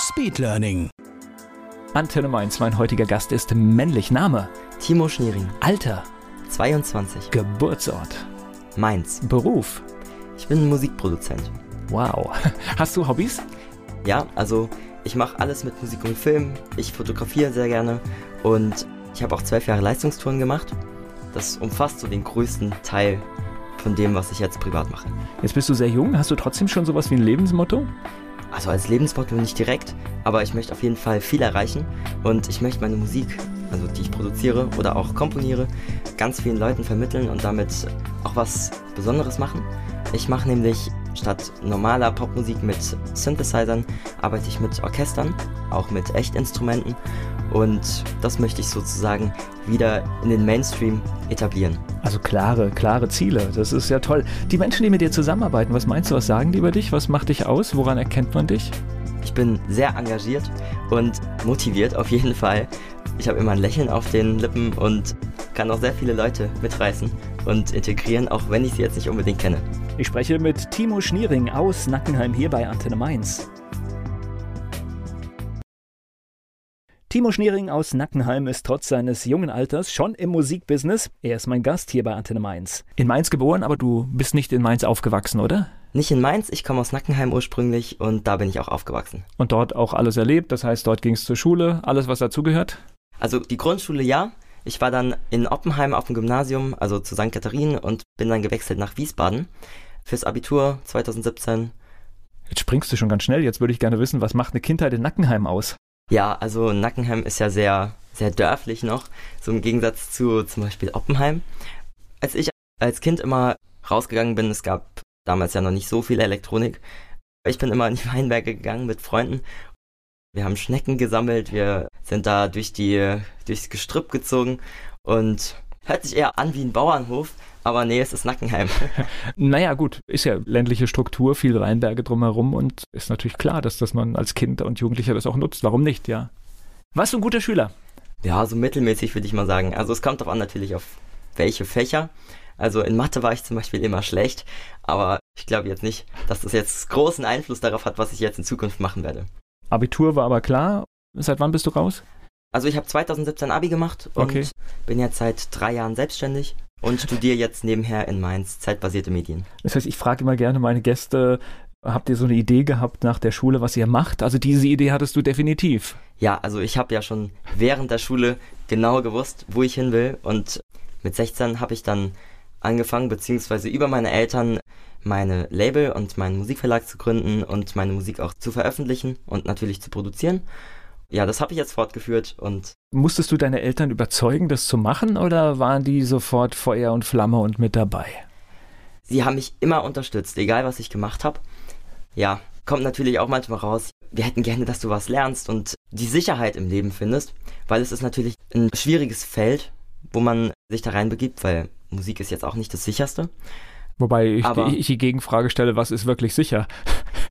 Speedlearning. Antenne Mainz, mein heutiger Gast ist männlich. Name, Timo Schniering, Alter, 22, Geburtsort, Mainz. Beruf. Ich bin Musikproduzent. Wow. Hast du Hobbys? Ja, also ich mache alles mit Musik und Film. Ich fotografiere sehr gerne und ich habe auch zwölf Jahre Leistungstouren gemacht. Das umfasst so den größten Teil von dem, was ich jetzt privat mache. Jetzt bist du sehr jung. Hast du trotzdem schon sowas wie ein Lebensmotto? Also als Lebensmotto nicht direkt, aber ich möchte auf jeden Fall viel erreichen und ich möchte meine Musik, also die ich produziere oder auch komponiere, ganz vielen Leuten vermitteln und damit auch was Besonderes machen. Ich mache nämlich statt normaler Popmusik mit Synthesizern, arbeite ich mit Orchestern, auch mit Echtinstrumenten und das möchte ich sozusagen wieder in den Mainstream etablieren. Also klare, klare Ziele. Das ist ja toll. Die Menschen, die mit dir zusammenarbeiten, was meinst du, was sagen die über dich? Was macht dich aus? Woran erkennt man dich? Ich bin sehr engagiert und motiviert auf jeden Fall. Ich habe immer ein Lächeln auf den Lippen und kann auch sehr viele Leute mitreißen und integrieren, auch wenn ich sie jetzt nicht unbedingt kenne. Ich spreche mit Timo Schniering aus Nackenheim hier bei Antenne Mainz. Timo Schniering aus Nackenheim ist trotz seines jungen Alters schon im Musikbusiness. Er ist mein Gast hier bei Antenne Mainz. In Mainz geboren, aber du bist nicht in Mainz aufgewachsen, oder? Nicht in Mainz, ich komme aus Nackenheim ursprünglich und da bin ich auch aufgewachsen. Und dort auch alles erlebt, das heißt, dort ging es zur Schule, alles, was dazugehört? Also die Grundschule ja. Ich war dann in Oppenheim auf dem Gymnasium, also zu St. Katharinen und bin dann gewechselt nach Wiesbaden fürs Abitur 2017. Jetzt springst du schon ganz schnell. Jetzt würde ich gerne wissen, was macht eine Kindheit in Nackenheim aus? Ja, also Nackenheim ist ja sehr, sehr dörflich noch, so im Gegensatz zu zum Beispiel Oppenheim. Als ich als Kind immer rausgegangen bin, es gab damals ja noch nicht so viel Elektronik. Ich bin immer in die Weinberge gegangen mit Freunden. Wir haben Schnecken gesammelt, wir sind da durch die, durchs Gestrüpp gezogen und hört sich eher an wie ein Bauernhof, aber nee, es ist Nackenheim. naja, gut, ist ja ländliche Struktur, viele Weinberge drumherum und ist natürlich klar, dass das man als Kind und Jugendlicher das auch nutzt. Warum nicht, ja? Warst du ein guter Schüler? Ja, so mittelmäßig würde ich mal sagen. Also es kommt darauf an natürlich auf welche Fächer. Also in Mathe war ich zum Beispiel immer schlecht, aber ich glaube jetzt nicht, dass das jetzt großen Einfluss darauf hat, was ich jetzt in Zukunft machen werde. Abitur war aber klar. Seit wann bist du raus? Also ich habe 2017 Abi gemacht und Okay. bin jetzt seit drei Jahren selbstständig und studiere jetzt nebenher in Mainz zeitbasierte Medien. Das heißt, ich frage immer gerne meine Gäste, habt ihr so eine Idee gehabt nach der Schule, was ihr macht? Also diese Idee hattest du definitiv. Ja, also ich habe ja schon während der Schule genau gewusst, wo ich hin will und mit 16 habe ich dann angefangen, beziehungsweise über meine Eltern meine Label und meinen Musikverlag zu gründen und meine Musik auch zu veröffentlichen und natürlich zu produzieren. Ja, das habe ich jetzt fortgeführt und Musstest du deine Eltern überzeugen, das zu machen oder waren die sofort Feuer und Flamme und mit dabei? sie haben mich immer unterstützt, egal was ich gemacht habe. Ja, kommt natürlich auch manchmal raus, wir hätten gerne, dass du was lernst und die Sicherheit im Leben findest, weil es ist natürlich ein schwieriges Feld, wo man sich da reinbegibt, weil Musik ist jetzt auch nicht das sicherste. Wobei ich, Aber- ich die Gegenfrage stelle, was ist wirklich sicher?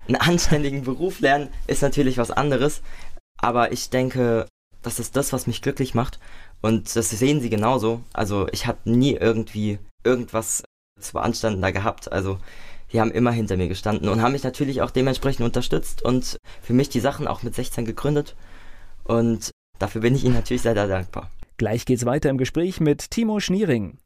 Einen anständigen Beruf lernen ist natürlich was anderes, aber ich denke, das ist das, was mich glücklich macht und das sehen sie genauso. Also ich habe nie irgendwie irgendwas zu beanstanden da gehabt. Also die haben immer hinter mir gestanden und haben mich natürlich auch dementsprechend unterstützt und für mich die Sachen auch mit 16 gegründet und dafür bin ich ihnen natürlich sehr, sehr dankbar. Gleich geht's weiter im Gespräch mit Timo Schniering.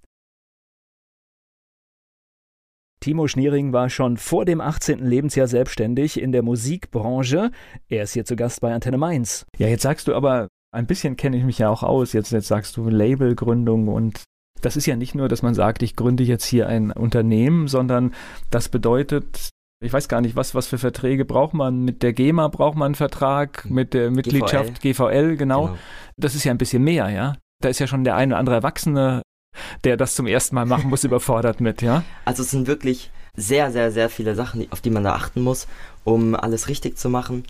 Timo Schniering war schon vor dem 18. Lebensjahr selbstständig in der Musikbranche. Er ist hier zu Gast bei Antenne Mainz. Ja, jetzt sagst du aber, ein bisschen kenne ich mich ja auch aus. Jetzt, jetzt sagst du Labelgründung und das ist ja nicht nur, dass man sagt, ich gründe jetzt hier ein Unternehmen, sondern das bedeutet, ich weiß gar nicht, was, was für Verträge braucht man. Mit der GEMA braucht man einen Vertrag, mit der Mitgliedschaft GVL, genau. Genau. Das ist ja ein bisschen mehr, ja. Da ist ja schon der eine oder andere Erwachsene, der das zum ersten Mal machen muss, überfordert mit, ja. Also es sind wirklich sehr, sehr, sehr viele Sachen, auf die man da achten muss, um alles richtig zu machen.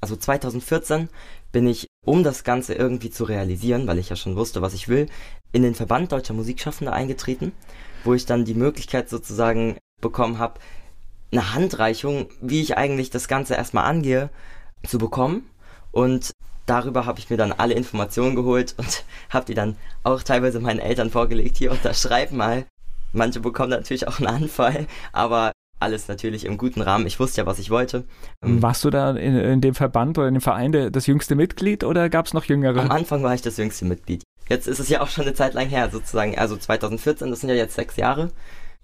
Also 2014 bin ich, um das Ganze irgendwie zu realisieren, weil ich ja schon wusste, was ich will, in den Verband deutscher Musikschaffende eingetreten, wo ich dann die Möglichkeit sozusagen bekommen habe, eine Handreichung, wie ich eigentlich das Ganze erstmal angehe, zu bekommen. Und darüber habe ich mir dann alle Informationen geholt und habe die dann auch teilweise meinen Eltern vorgelegt. Hier unterschreib mal. Manche bekommen natürlich auch einen Anfall, aber alles natürlich im guten Rahmen. Ich wusste ja, was ich wollte. Ähm, Warst du da in, in dem Verband oder in dem Verein das jüngste Mitglied oder gab es noch jüngere? Am Anfang war ich das jüngste Mitglied. Jetzt ist es ja auch schon eine Zeit lang her, sozusagen. Also 2014, das sind ja jetzt sechs Jahre.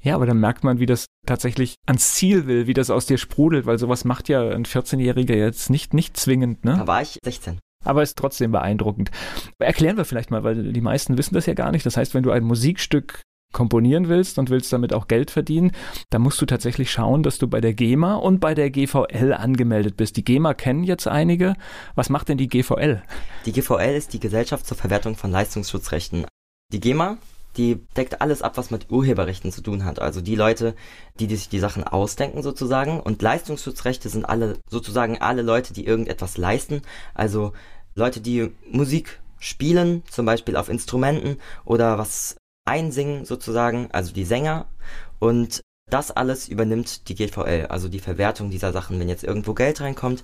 Ja, aber dann merkt man, wie das tatsächlich ans Ziel will, wie das aus dir sprudelt, weil sowas macht ja ein 14-Jähriger jetzt nicht, nicht zwingend, ne? Da war ich 16. Aber ist trotzdem beeindruckend. Erklären wir vielleicht mal, weil die meisten wissen das ja gar nicht. Das heißt, wenn du ein Musikstück komponieren willst und willst damit auch Geld verdienen, dann musst du tatsächlich schauen, dass du bei der GEMA und bei der GVL angemeldet bist. Die GEMA kennen jetzt einige. Was macht denn die GVL? Die GVL ist die Gesellschaft zur Verwertung von Leistungsschutzrechten. Die GEMA, die deckt alles ab, was mit Urheberrechten zu tun hat. Also die Leute, die, die sich die Sachen ausdenken sozusagen. Und Leistungsschutzrechte sind alle sozusagen alle Leute, die irgendetwas leisten. Also Leute, die Musik spielen, zum Beispiel auf Instrumenten oder was einsingen sozusagen, also die Sänger. Und das alles übernimmt die GVL, also die Verwertung dieser Sachen. Wenn jetzt irgendwo Geld reinkommt,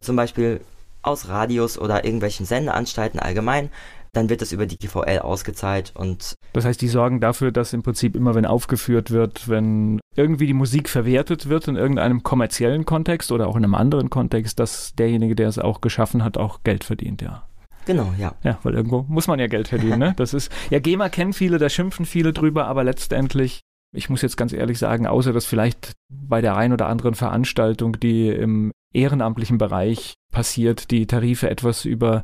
zum Beispiel aus Radios oder irgendwelchen Sendeanstalten allgemein, dann wird das über die GVL ausgezahlt und. Das heißt, die sorgen dafür, dass im Prinzip immer, wenn aufgeführt wird, wenn irgendwie die Musik verwertet wird in irgendeinem kommerziellen Kontext oder auch in einem anderen Kontext, dass derjenige, der es auch geschaffen hat, auch Geld verdient, ja. Genau, ja. Ja, weil irgendwo muss man ja Geld verdienen, ne? Das ist, ja, GEMA kennen viele, da schimpfen viele drüber, aber letztendlich, ich muss jetzt ganz ehrlich sagen, außer dass vielleicht bei der ein oder anderen Veranstaltung, die im ehrenamtlichen Bereich passiert, die Tarife etwas über,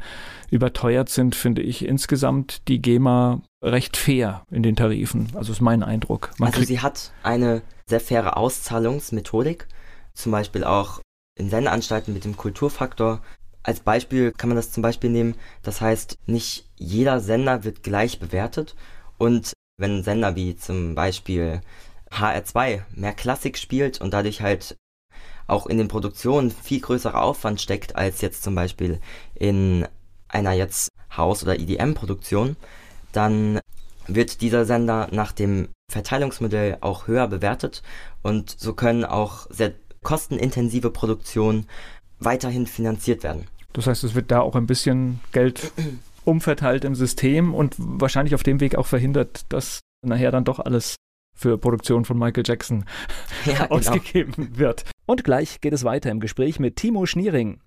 überteuert sind, finde ich insgesamt die GEMA recht fair in den Tarifen. Also ist mein Eindruck. Man also sie hat eine sehr faire Auszahlungsmethodik, zum Beispiel auch in Sendeanstalten mit dem Kulturfaktor als Beispiel kann man das zum Beispiel nehmen, das heißt, nicht jeder Sender wird gleich bewertet und wenn ein Sender wie zum Beispiel HR2 mehr Klassik spielt und dadurch halt auch in den Produktionen viel größerer Aufwand steckt als jetzt zum Beispiel in einer jetzt Haus- oder EDM-Produktion, dann wird dieser Sender nach dem Verteilungsmodell auch höher bewertet und so können auch sehr kostenintensive Produktionen weiterhin finanziert werden. Das heißt, es wird da auch ein bisschen Geld umverteilt im System und wahrscheinlich auf dem Weg auch verhindert, dass nachher dann doch alles für Produktion von Michael Jackson ja, genau. ausgegeben genau. wird. Und gleich geht es weiter im Gespräch mit Timo Schniering.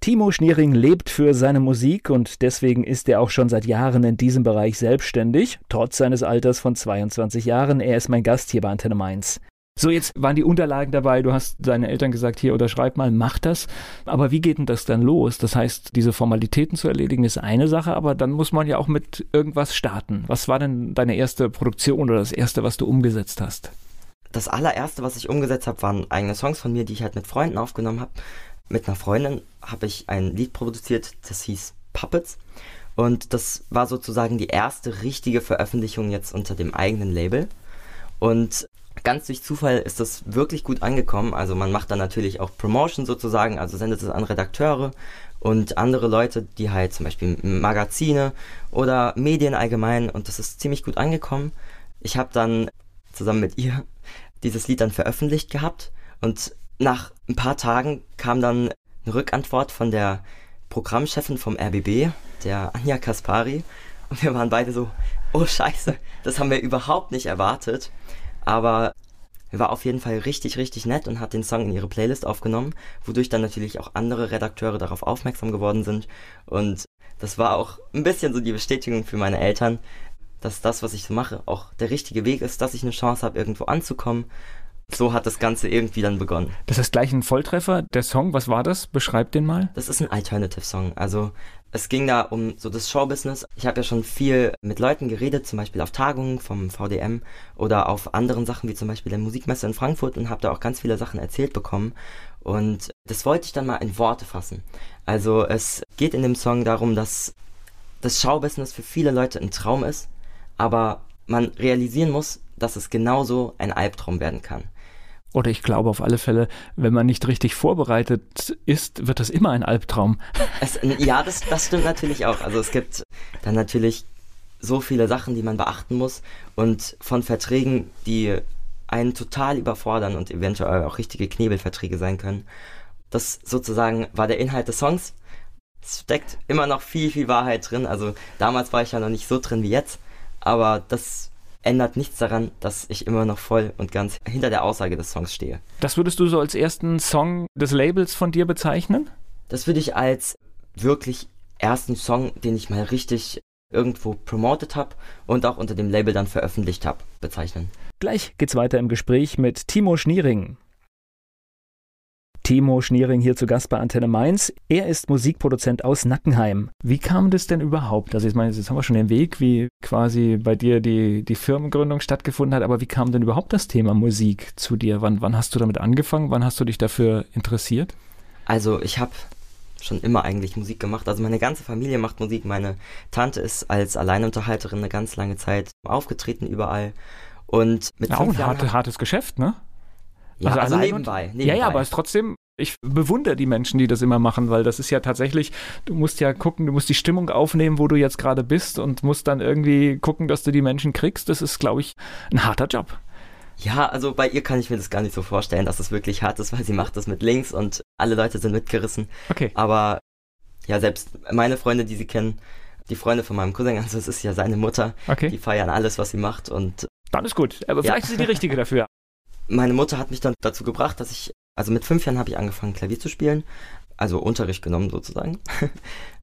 Timo Schniering lebt für seine Musik und deswegen ist er auch schon seit Jahren in diesem Bereich selbstständig, trotz seines Alters von 22 Jahren. Er ist mein Gast hier bei Antenne Mainz. So, jetzt waren die Unterlagen dabei, du hast deinen Eltern gesagt, hier unterschreib mal, mach das. Aber wie geht denn das dann los? Das heißt, diese Formalitäten zu erledigen ist eine Sache, aber dann muss man ja auch mit irgendwas starten. Was war denn deine erste Produktion oder das erste, was du umgesetzt hast? Das allererste, was ich umgesetzt habe, waren eigene Songs von mir, die ich halt mit Freunden aufgenommen habe. Mit einer Freundin habe ich ein Lied produziert, das hieß Puppets. Und das war sozusagen die erste richtige Veröffentlichung jetzt unter dem eigenen Label. Und Ganz durch Zufall ist das wirklich gut angekommen. Also man macht dann natürlich auch Promotion sozusagen, also sendet es an Redakteure und andere Leute, die halt zum Beispiel Magazine oder Medien allgemein und das ist ziemlich gut angekommen. Ich habe dann zusammen mit ihr dieses Lied dann veröffentlicht gehabt und nach ein paar Tagen kam dann eine Rückantwort von der Programmchefin vom RBB, der Anja Kaspari und wir waren beide so, oh scheiße, das haben wir überhaupt nicht erwartet. Aber war auf jeden Fall richtig, richtig nett und hat den Song in ihre Playlist aufgenommen, wodurch dann natürlich auch andere Redakteure darauf aufmerksam geworden sind. Und das war auch ein bisschen so die Bestätigung für meine Eltern, dass das, was ich so mache, auch der richtige Weg ist, dass ich eine Chance habe, irgendwo anzukommen. So hat das Ganze irgendwie dann begonnen. Das ist gleich ein Volltreffer. Der Song, was war das? Beschreib den mal. Das ist ein Alternative Song. Also es ging da um so das Showbusiness. Ich habe ja schon viel mit Leuten geredet, zum Beispiel auf Tagungen vom VDM oder auf anderen Sachen wie zum Beispiel der Musikmesse in Frankfurt und habe da auch ganz viele Sachen erzählt bekommen. Und das wollte ich dann mal in Worte fassen. Also es geht in dem Song darum, dass das Showbusiness für viele Leute ein Traum ist, aber man realisieren muss, dass es genauso ein Albtraum werden kann. Oder ich glaube auf alle Fälle, wenn man nicht richtig vorbereitet ist, wird das immer ein Albtraum. Es, ja, das, das stimmt natürlich auch. Also es gibt dann natürlich so viele Sachen, die man beachten muss und von Verträgen, die einen total überfordern und eventuell auch richtige Knebelverträge sein können. Das sozusagen war der Inhalt des Songs. Es steckt immer noch viel, viel Wahrheit drin. Also damals war ich ja noch nicht so drin wie jetzt, aber das ändert nichts daran, dass ich immer noch voll und ganz hinter der Aussage des Songs stehe. Das würdest du so als ersten Song des Labels von dir bezeichnen? Das würde ich als wirklich ersten Song, den ich mal richtig irgendwo promotet habe und auch unter dem Label dann veröffentlicht habe, bezeichnen. Gleich geht's weiter im Gespräch mit Timo Schniering. Timo Schniering hier zu Gast bei Antenne Mainz. Er ist Musikproduzent aus Nackenheim. Wie kam das denn überhaupt? Also ich meine, jetzt haben wir schon den Weg, wie quasi bei dir die, die Firmengründung stattgefunden hat, aber wie kam denn überhaupt das Thema Musik zu dir? Wann, wann hast du damit angefangen? Wann hast du dich dafür interessiert? Also ich habe schon immer eigentlich Musik gemacht. Also meine ganze Familie macht Musik. Meine Tante ist als Alleinunterhalterin eine ganz lange Zeit aufgetreten überall. Und mit ja, fünf ein harte, hartes Geschäft, ne? Ja, also, also nebenbei, nebenbei. Ja, ja, aber es ist trotzdem, ich bewundere die Menschen, die das immer machen, weil das ist ja tatsächlich, du musst ja gucken, du musst die Stimmung aufnehmen, wo du jetzt gerade bist und musst dann irgendwie gucken, dass du die Menschen kriegst. Das ist, glaube ich, ein harter Job. Ja, also bei ihr kann ich mir das gar nicht so vorstellen, dass es wirklich hart ist, weil sie macht das mit links und alle Leute sind mitgerissen. Okay. Aber ja, selbst meine Freunde, die sie kennen, die Freunde von meinem Cousin, also es ist ja seine Mutter, okay. die feiern alles, was sie macht und dann ist gut. Aber vielleicht ja. ist sie die richtige dafür. Meine Mutter hat mich dann dazu gebracht, dass ich, also mit fünf Jahren habe ich angefangen, Klavier zu spielen. Also Unterricht genommen sozusagen.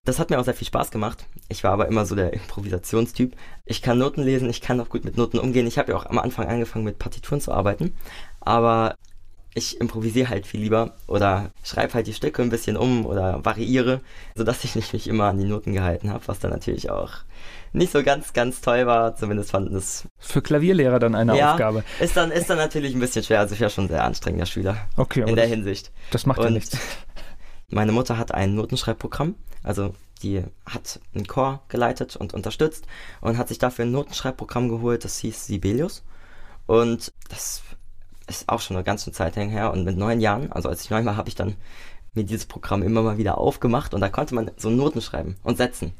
Das hat mir auch sehr viel Spaß gemacht. Ich war aber immer so der Improvisationstyp. Ich kann Noten lesen, ich kann auch gut mit Noten umgehen. Ich habe ja auch am Anfang angefangen mit Partituren zu arbeiten. Aber ich improvisiere halt viel lieber oder schreibe halt die Stücke ein bisschen um oder variiere, sodass ich nicht mich immer an die Noten gehalten habe, was dann natürlich auch nicht so ganz, ganz toll war. Zumindest fanden es. Für Klavierlehrer dann eine ja, Aufgabe. Ist dann, ist dann natürlich ein bisschen schwer. Also ich war schon ein sehr anstrengender Schüler. Okay, In der das, Hinsicht. Das macht Und ja nichts. Meine Mutter hat ein Notenschreibprogramm. Also die hat einen Chor geleitet und unterstützt und hat sich dafür ein Notenschreibprogramm geholt, das hieß Sibelius. Und das ist auch schon eine ganze Zeit her. Und mit neun Jahren, also als ich neun war, habe ich dann mir dieses Programm immer mal wieder aufgemacht und da konnte man so Noten schreiben und setzen.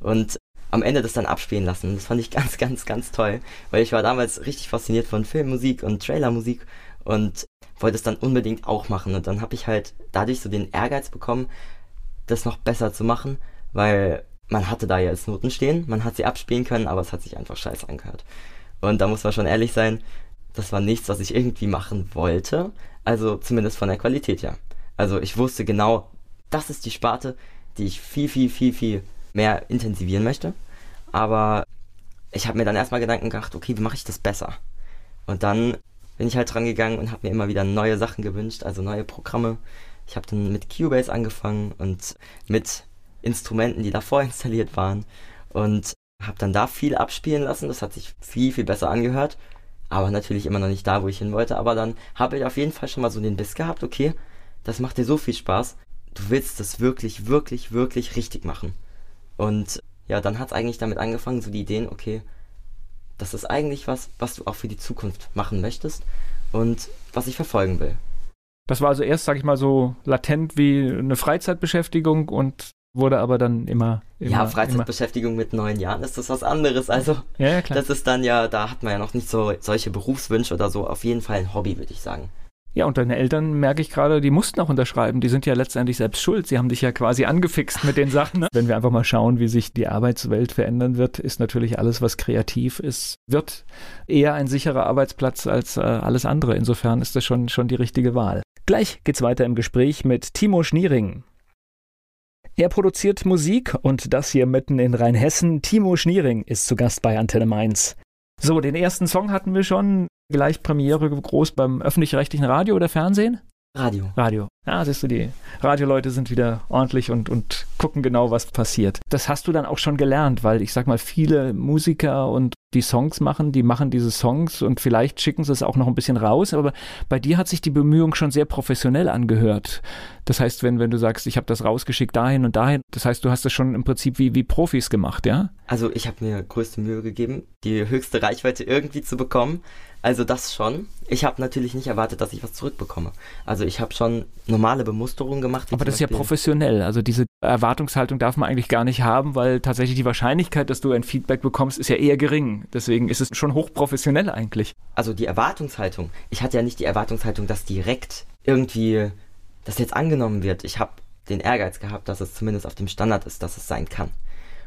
Und am Ende das dann abspielen lassen. Das fand ich ganz, ganz, ganz toll, weil ich war damals richtig fasziniert von Filmmusik und Trailermusik und wollte es dann unbedingt auch machen. Und dann habe ich halt dadurch so den Ehrgeiz bekommen, das noch besser zu machen, weil man hatte da ja jetzt Noten stehen, man hat sie abspielen können, aber es hat sich einfach scheiße angehört. Und da muss man schon ehrlich sein, das war nichts, was ich irgendwie machen wollte, also zumindest von der Qualität her. Also ich wusste genau, das ist die Sparte, die ich viel, viel, viel, viel mehr intensivieren möchte. Aber ich habe mir dann erstmal Gedanken gemacht, okay, wie mache ich das besser? Und dann bin ich halt dran gegangen und habe mir immer wieder neue Sachen gewünscht, also neue Programme. Ich habe dann mit Cubase angefangen und mit Instrumenten, die davor installiert waren und habe dann da viel abspielen lassen. Das hat sich viel, viel besser angehört, aber natürlich immer noch nicht da, wo ich hin wollte. Aber dann habe ich auf jeden Fall schon mal so den Biss gehabt, okay, das macht dir so viel Spaß. Du willst das wirklich, wirklich, wirklich richtig machen. Und ja, dann hat es eigentlich damit angefangen, so die Ideen, okay, das ist eigentlich was, was du auch für die Zukunft machen möchtest und was ich verfolgen will. Das war also erst, sag ich mal, so latent wie eine Freizeitbeschäftigung und wurde aber dann immer. immer ja, Freizeitbeschäftigung immer. mit neun Jahren ist das was anderes. Also, ja, ja, das ist dann ja, da hat man ja noch nicht so solche Berufswünsche oder so. Auf jeden Fall ein Hobby, würde ich sagen. Ja, und deine Eltern, merke ich gerade, die mussten auch unterschreiben. Die sind ja letztendlich selbst schuld. Sie haben dich ja quasi angefixt mit den Sachen. Ne? Wenn wir einfach mal schauen, wie sich die Arbeitswelt verändern wird, ist natürlich alles, was kreativ ist, wird eher ein sicherer Arbeitsplatz als äh, alles andere. Insofern ist das schon, schon die richtige Wahl. Gleich geht's weiter im Gespräch mit Timo Schniering. Er produziert Musik und das hier mitten in Rheinhessen. Timo Schniering ist zu Gast bei Antenne Mainz. So, den ersten Song hatten wir schon gleich Premiere groß beim öffentlich-rechtlichen Radio oder Fernsehen? Radio. Radio. Ja, siehst du, die Radioleute sind wieder ordentlich und, und gucken genau, was passiert. Das hast du dann auch schon gelernt, weil ich sag mal, viele Musiker und die Songs machen, die machen diese Songs und vielleicht schicken sie es auch noch ein bisschen raus, aber bei dir hat sich die Bemühung schon sehr professionell angehört. Das heißt, wenn, wenn du sagst, ich habe das rausgeschickt dahin und dahin, das heißt, du hast das schon im Prinzip wie, wie Profis gemacht, ja? Also ich habe mir größte Mühe gegeben, die höchste Reichweite irgendwie zu bekommen Also das schon. Ich habe natürlich nicht erwartet, dass ich was zurückbekomme. Also ich habe schon normale Bemusterungen gemacht. Aber das ist ja professionell. Also diese Erwartungshaltung darf man eigentlich gar nicht haben, weil tatsächlich die Wahrscheinlichkeit, dass du ein Feedback bekommst, ist ja eher gering. Deswegen ist es schon hochprofessionell eigentlich. Also die Erwartungshaltung. Ich hatte ja nicht die Erwartungshaltung, dass direkt irgendwie das jetzt angenommen wird. Ich habe den Ehrgeiz gehabt, dass es zumindest auf dem Standard ist, dass es sein kann.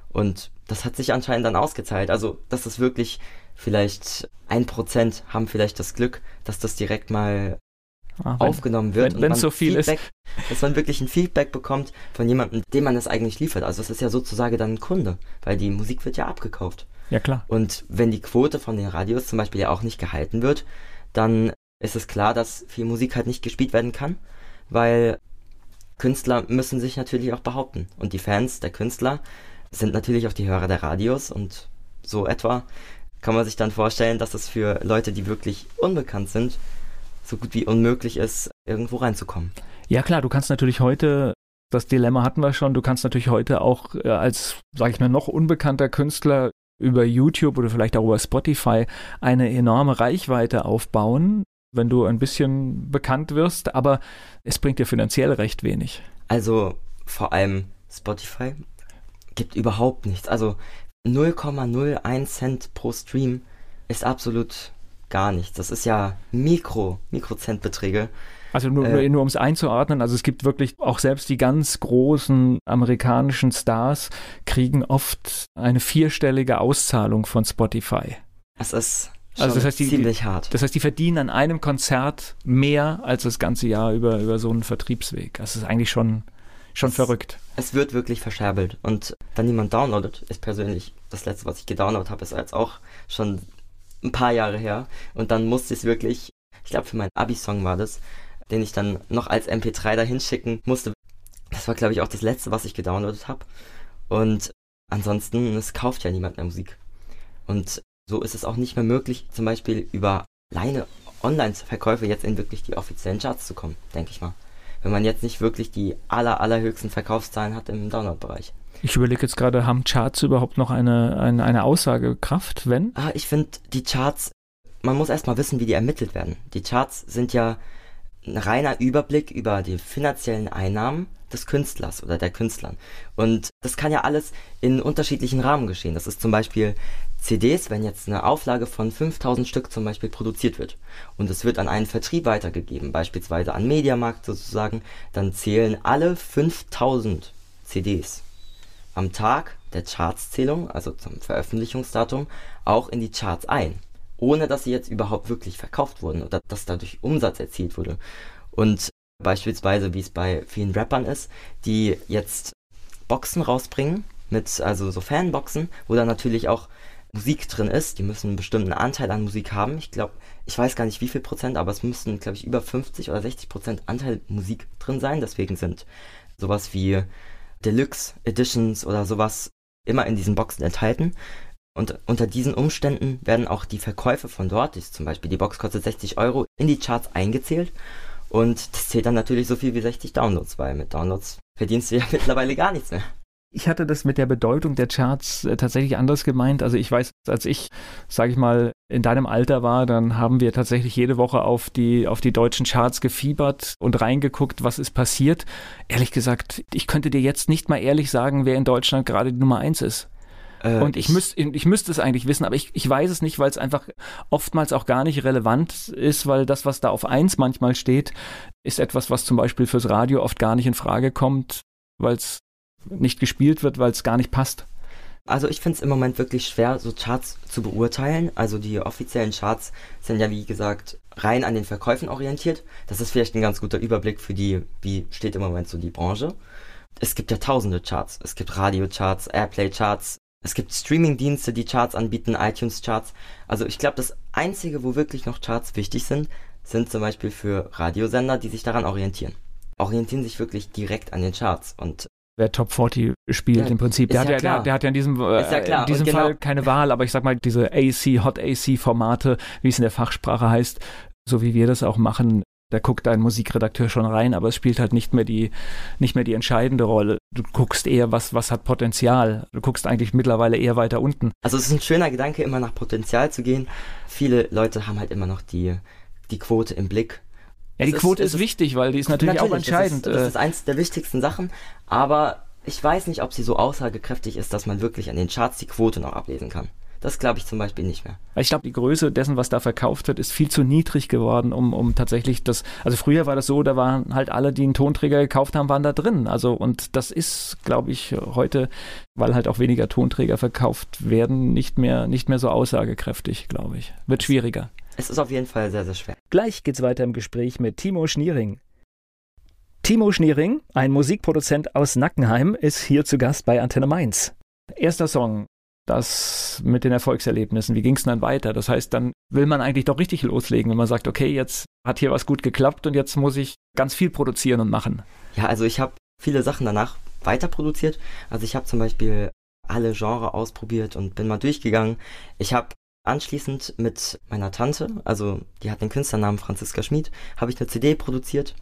Und das hat sich anscheinend dann ausgezahlt. Also, das ist wirklich vielleicht ein Prozent haben vielleicht das Glück, dass das direkt mal wenn, aufgenommen wird. Wenn es so viel Feedback, ist. Dass man wirklich ein Feedback bekommt von jemandem, dem man es eigentlich liefert. Also es ist ja sozusagen dann ein Kunde, weil die Musik wird ja abgekauft. Ja, klar. Und wenn die Quote von den Radios zum Beispiel ja auch nicht gehalten wird, dann ist es klar, dass viel Musik halt nicht gespielt werden kann, weil Künstler müssen sich natürlich auch behaupten. Und die Fans der Künstler sind natürlich auch die Hörer der Radios und so etwa kann man sich dann vorstellen, dass es für Leute, die wirklich unbekannt sind, so gut wie unmöglich ist, irgendwo reinzukommen. Ja klar, du kannst natürlich heute, das Dilemma hatten wir schon, du kannst natürlich heute auch äh, als, sag ich mal, noch unbekannter Künstler über YouTube oder vielleicht auch über Spotify eine enorme Reichweite aufbauen, wenn du ein bisschen bekannt wirst, aber es bringt dir finanziell recht wenig. Also vor allem Spotify gibt überhaupt nichts. Also 0,01 Cent pro Stream ist absolut gar nichts. Das ist ja Mikro, Mikrocentbeträge. Also nur, äh, nur um es einzuordnen, also es gibt wirklich auch selbst die ganz großen amerikanischen Stars kriegen oft eine vierstellige Auszahlung von Spotify. Das ist also das heißt, die, ziemlich hart. Das heißt, die verdienen an einem Konzert mehr als das ganze Jahr über, über so einen Vertriebsweg. Das ist eigentlich schon, schon es, verrückt. Es wird wirklich verscherbelt. Und wenn niemand downloadet, ist persönlich das letzte, was ich gedownloadet habe, ist jetzt auch schon ein paar Jahre her. Und dann musste ich es wirklich, ich glaube für meinen Abi-Song war das, den ich dann noch als MP3 dahin schicken musste. Das war, glaube ich, auch das letzte, was ich gedownloadet habe. Und ansonsten, es kauft ja niemand mehr Musik. Und so ist es auch nicht mehr möglich, zum Beispiel über alleine Online-Verkäufe jetzt in wirklich die offiziellen Charts zu kommen, denke ich mal. Wenn man jetzt nicht wirklich die aller, allerhöchsten Verkaufszahlen hat im Download-Bereich. Ich überlege jetzt gerade, haben Charts überhaupt noch eine, eine, eine Aussagekraft, wenn? Ah, ich finde, die Charts, man muss erstmal wissen, wie die ermittelt werden. Die Charts sind ja ein reiner Überblick über die finanziellen Einnahmen des Künstlers oder der Künstlern. Und das kann ja alles in unterschiedlichen Rahmen geschehen. Das ist zum Beispiel CDs, wenn jetzt eine Auflage von 5000 Stück zum Beispiel produziert wird und es wird an einen Vertrieb weitergegeben, beispielsweise an Mediamarkt sozusagen, dann zählen alle 5000 CDs am Tag der Chartszählung, also zum Veröffentlichungsdatum, auch in die Charts ein, ohne dass sie jetzt überhaupt wirklich verkauft wurden oder dass dadurch Umsatz erzielt wurde. Und beispielsweise, wie es bei vielen Rappern ist, die jetzt Boxen rausbringen, mit also so Fanboxen, wo dann natürlich auch Musik drin ist. Die müssen einen bestimmten Anteil an Musik haben. Ich glaube, ich weiß gar nicht wie viel Prozent, aber es müssten, glaube ich, über 50 oder 60 Prozent Anteil Musik drin sein. Deswegen sind sowas wie Deluxe Editions oder sowas immer in diesen Boxen enthalten. Und unter diesen Umständen werden auch die Verkäufe von dort, zum Beispiel die Box kostet 60 Euro, in die Charts eingezählt. Und das zählt dann natürlich so viel wie 60 Downloads, weil mit Downloads verdienst du ja mittlerweile gar nichts mehr. Ich hatte das mit der Bedeutung der Charts äh, tatsächlich anders gemeint. Also ich weiß, als ich, sage ich mal, in deinem Alter war, dann haben wir tatsächlich jede Woche auf die, auf die deutschen Charts gefiebert und reingeguckt, was ist passiert. Ehrlich gesagt, ich könnte dir jetzt nicht mal ehrlich sagen, wer in Deutschland gerade die Nummer eins ist. Äh, und ich, müsst, ich müsste es eigentlich wissen, aber ich, ich weiß es nicht, weil es einfach oftmals auch gar nicht relevant ist, weil das, was da auf eins manchmal steht, ist etwas, was zum Beispiel fürs Radio oft gar nicht in Frage kommt, weil es nicht gespielt wird, weil es gar nicht passt? Also ich finde es im Moment wirklich schwer, so Charts zu beurteilen. Also die offiziellen Charts sind ja wie gesagt rein an den Verkäufen orientiert. Das ist vielleicht ein ganz guter Überblick für die, wie steht im Moment so die Branche. Es gibt ja tausende Charts. Es gibt Radio-Charts, Airplay-Charts. Es gibt Streaming-Dienste, die Charts anbieten, iTunes-Charts. Also ich glaube, das Einzige, wo wirklich noch Charts wichtig sind, sind zum Beispiel für Radiosender, die sich daran orientieren. Orientieren sich wirklich direkt an den Charts. Und wer Top 40 spielt ja, im Prinzip. Der hat ja, der, der, hat ja in diesem, äh, ja in diesem genau. Fall keine Wahl, aber ich sag mal, diese AC, Hot AC Formate, wie es in der Fachsprache heißt, so wie wir das auch machen, da guckt ein Musikredakteur schon rein, aber es spielt halt nicht mehr die, nicht mehr die entscheidende Rolle. du guckst eher, was, was hat Potenzial. Du guckst eigentlich mittlerweile eher weiter unten. Also es ist ein schöner Gedanke, immer nach Potenzial zu gehen. Viele Leute haben halt immer noch die, die Quote im Blick. Ja, die Es Quote es ist, wichtig, weil die ist natürlich, natürlich, auch entscheidend. Das ist, das äh, ist eins der wichtigsten Sachen, aber ich weiß nicht, ob sie so aussagekräftig ist, dass man wirklich an den Charts die Quote noch ablesen kann. Das glaube ich zum Beispiel nicht mehr. Ich glaube, die Größe dessen, was da verkauft wird, ist viel zu niedrig geworden, um, um tatsächlich das. Also früher war das so, da waren halt alle, die einen Tonträger gekauft haben, waren da drin. Also und das ist, glaube ich, heute, weil halt auch weniger Tonträger verkauft werden, nicht mehr, nicht mehr so aussagekräftig, glaube ich. Wird schwieriger. Es ist auf jeden Fall sehr, sehr schwer. Gleich geht's weiter im Gespräch mit Timo Schniering. Timo Schniering, ein Musikproduzent aus Nackenheim, ist hier zu Gast bei Antenne Mainz. Erster Song, das mit den Erfolgserlebnissen, wie ging's dann weiter? Das heißt, dann will man eigentlich doch richtig loslegen, wenn man sagt, okay, jetzt hat hier was gut geklappt und jetzt muss ich ganz viel produzieren und machen. Ja, also ich habe viele Sachen danach weiter produziert. Also ich habe zum Beispiel alle Genre ausprobiert und bin mal durchgegangen. Ich habe anschließend mit meiner Tante, also die hat den Künstlernamen Franziska Schmid, habe ich eine CD produziert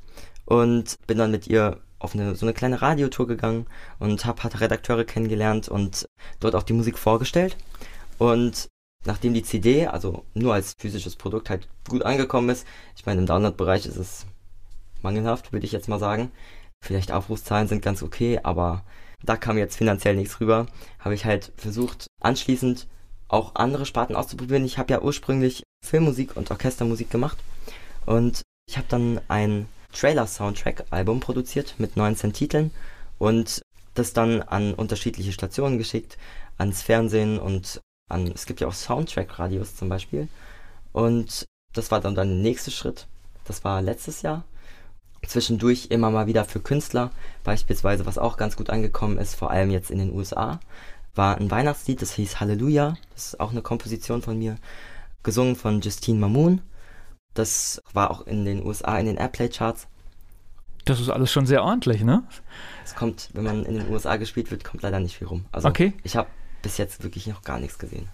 und bin dann mit ihr auf eine, so eine kleine Radiotour gegangen und habe halt Redakteure kennengelernt und dort auch die Musik vorgestellt. Und nachdem die CD, also nur als physisches Produkt halt gut angekommen ist, ich meine im Download-Bereich ist es mangelhaft, würde ich jetzt mal sagen. Vielleicht Aufrufszahlen sind ganz okay, aber da kam jetzt finanziell nichts rüber. Habe ich halt versucht, anschließend auch andere Sparten auszuprobieren. Ich habe ja ursprünglich Filmmusik und Orchestermusik gemacht und ich habe dann ein Trailer-Soundtrack-Album produziert mit 19 Titeln und das dann an unterschiedliche Stationen geschickt, ans Fernsehen und an, es gibt ja auch Soundtrack-Radios zum Beispiel. Und das war dann, dann der nächste Schritt. Das war letztes Jahr. Zwischendurch immer mal wieder für Künstler, beispielsweise, was auch ganz gut angekommen ist, vor allem jetzt in den USA, war ein Weihnachtslied, das hieß Halleluja. Das ist auch eine Komposition von mir, gesungen von Justine Mamoon. Das war auch in den USA in den Airplay-Charts. Das ist alles schon sehr ordentlich, ne? Es kommt, wenn man in den USA gespielt wird, kommt leider nicht viel rum. Also Okay. ich habe bis jetzt wirklich noch gar nichts gesehen.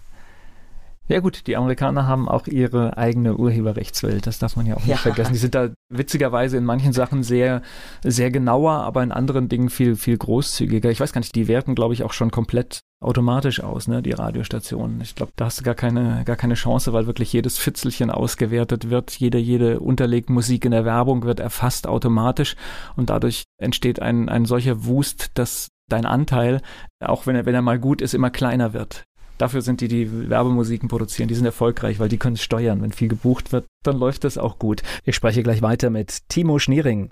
Ja gut, die Amerikaner haben auch ihre eigene Urheberrechtswelt, das darf man ja auch nicht Ja. vergessen. Die sind da witzigerweise in manchen Sachen sehr, sehr genauer, aber in anderen Dingen viel, viel großzügiger. Ich weiß gar nicht, die werten, glaube ich, auch schon komplett automatisch aus, ne, die Radiostationen. Ich glaube, da hast du gar keine, gar keine Chance, weil wirklich jedes Fitzelchen ausgewertet wird. Jede, jede Unterlegmusik in der Werbung wird erfasst automatisch und dadurch entsteht ein, ein solcher Wust, dass dein Anteil, auch wenn er, wenn er mal gut ist, immer kleiner wird. Dafür sind die, die Werbemusiken produzieren. Die sind erfolgreich, weil die können es steuern. Wenn viel gebucht wird, dann läuft das auch gut. Ich spreche gleich weiter mit Timo Schniering.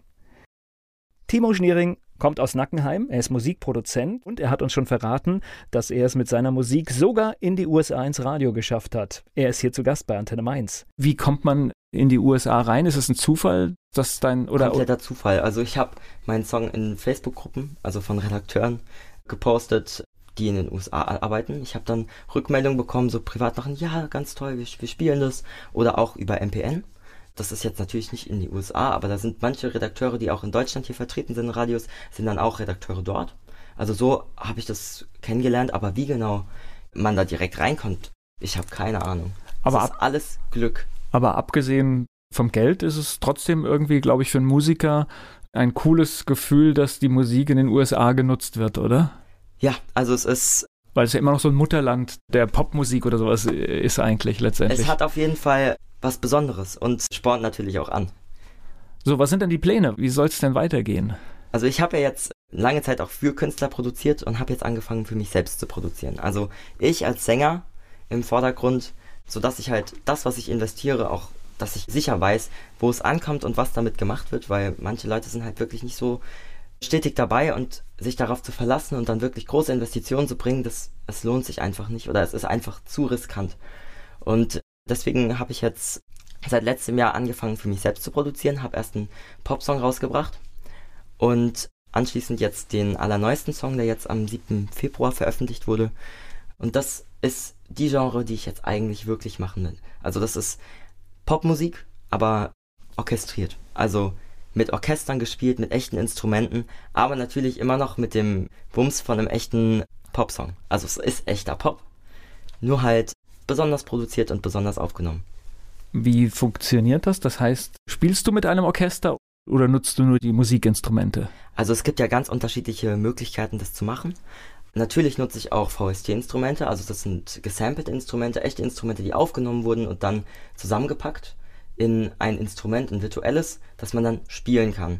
Timo Schniering kommt aus Nackenheim, er ist Musikproduzent und er hat uns schon verraten, dass er es mit seiner Musik sogar in die USA ins Radio geschafft hat. Er ist hier zu Gast bei Antenne Mainz. Wie kommt man in die USA rein? Ist es ein Zufall, dass dein oder Kompletter Zufall. Also ich habe meinen Song in Facebook-Gruppen, also von Redakteuren, gepostet, die in den USA arbeiten. Ich habe dann Rückmeldungen bekommen, so privat machen, ja, ganz toll, wir, wir spielen das. Oder auch über MPN. Das ist jetzt natürlich nicht in die USA, aber da sind manche Redakteure, die auch in Deutschland hier vertreten sind in Radios, sind dann auch Redakteure dort. Also so habe ich das kennengelernt, aber wie genau man da direkt reinkommt, ich habe keine Ahnung. aber, das ist alles Glück. aber abgesehen vom Geld ist es trotzdem irgendwie, glaube ich, für einen Musiker ein cooles Gefühl, dass die Musik in den USA genutzt wird, oder? Ja, also es ist Weil es ja immer noch so ein Mutterland der Popmusik oder sowas ist eigentlich letztendlich. Es hat auf jeden Fall was Besonderes und spornt natürlich auch an. so, was sind denn die Pläne? Wie soll es denn weitergehen? Also ich habe ja jetzt lange Zeit auch für Künstler produziert und habe jetzt angefangen für mich selbst zu produzieren. Also ich als Sänger im Vordergrund, sodass ich halt das, was ich investiere, auch, dass ich sicher weiß, wo es ankommt und was damit gemacht wird, weil manche Leute sind halt wirklich nicht so stetig dabei und sich darauf zu verlassen und dann wirklich große Investitionen zu bringen, das, es lohnt sich einfach nicht oder es ist einfach zu riskant. Und deswegen habe ich jetzt seit letztem Jahr angefangen für mich selbst zu produzieren, habe erst einen Popsong rausgebracht und anschließend jetzt den allerneuesten Song, der jetzt am 7. Februar veröffentlicht wurde. Und das ist die Genre, die ich jetzt eigentlich wirklich machen will. Also das ist Popmusik, aber orchestriert. Also mit Orchestern gespielt, mit echten Instrumenten, aber natürlich immer noch mit dem Wumms von einem echten Popsong. Also es ist echter Pop, nur halt besonders produziert und besonders aufgenommen. Wie funktioniert das? Das heißt, spielst du mit einem Orchester oder nutzt du nur die Musikinstrumente? Also es gibt ja ganz unterschiedliche Möglichkeiten, das zu machen. Natürlich nutze ich auch VST-Instrumente, also das sind gesampelte Instrumente, echte Instrumente, die aufgenommen wurden und dann zusammengepackt in ein Instrument, ein virtuelles, das man dann spielen kann.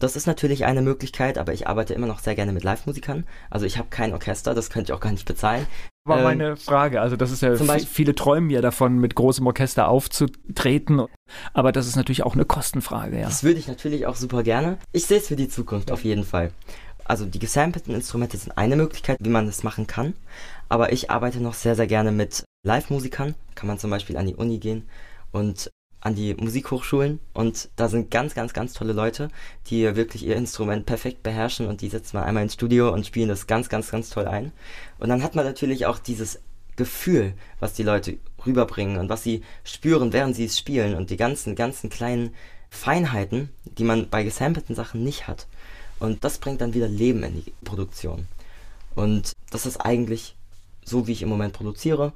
Das ist natürlich eine Möglichkeit, aber ich arbeite immer noch sehr gerne mit Live-Musikern. Also ich habe kein Orchester, das könnte ich auch gar nicht bezahlen. War ähm, meine Frage. Also das ist ja, Beispiel, viele träumen ja davon, mit großem Orchester aufzutreten. Aber das ist natürlich auch eine Kostenfrage, ja. Das würde ich natürlich auch super gerne. Ich sehe es für die Zukunft auf jeden Fall. Also die gesampelten Instrumente sind eine Möglichkeit, wie man das machen kann. Aber ich arbeite noch sehr, sehr gerne mit Live-Musikern. Kann man zum Beispiel an die Uni gehen und an die Musikhochschulen und da sind ganz, ganz, ganz tolle Leute, die wirklich ihr Instrument perfekt beherrschen und die setzen mal einmal ins Studio und spielen das ganz, ganz, ganz toll ein. Und dann hat man natürlich auch dieses Gefühl, was die Leute rüberbringen und was sie spüren, während sie es spielen und die ganzen, ganzen kleinen Feinheiten, die man bei gesampelten Sachen nicht hat. Und das bringt dann wieder Leben in die Produktion. Und das ist eigentlich so, wie ich im Moment produziere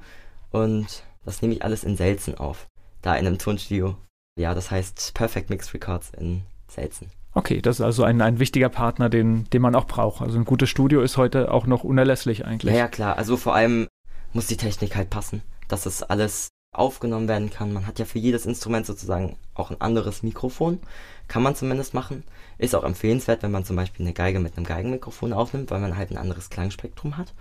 und das nehme ich alles in Selzen auf da in einem Tonstudio. Ja, das heißt Perfect Mix Records in Selzen. Okay, das ist also ein, ein wichtiger Partner, den, den man auch braucht. Also ein gutes Studio ist heute auch noch unerlässlich eigentlich. Ja, ja, klar. Also vor allem muss die Technik halt passen, dass es alles aufgenommen werden kann. Man hat ja für jedes Instrument sozusagen auch ein anderes Mikrofon. Kann man zumindest machen. Ist auch empfehlenswert, wenn man zum Beispiel eine Geige mit einem Geigenmikrofon aufnimmt, weil man halt ein anderes Klangspektrum hat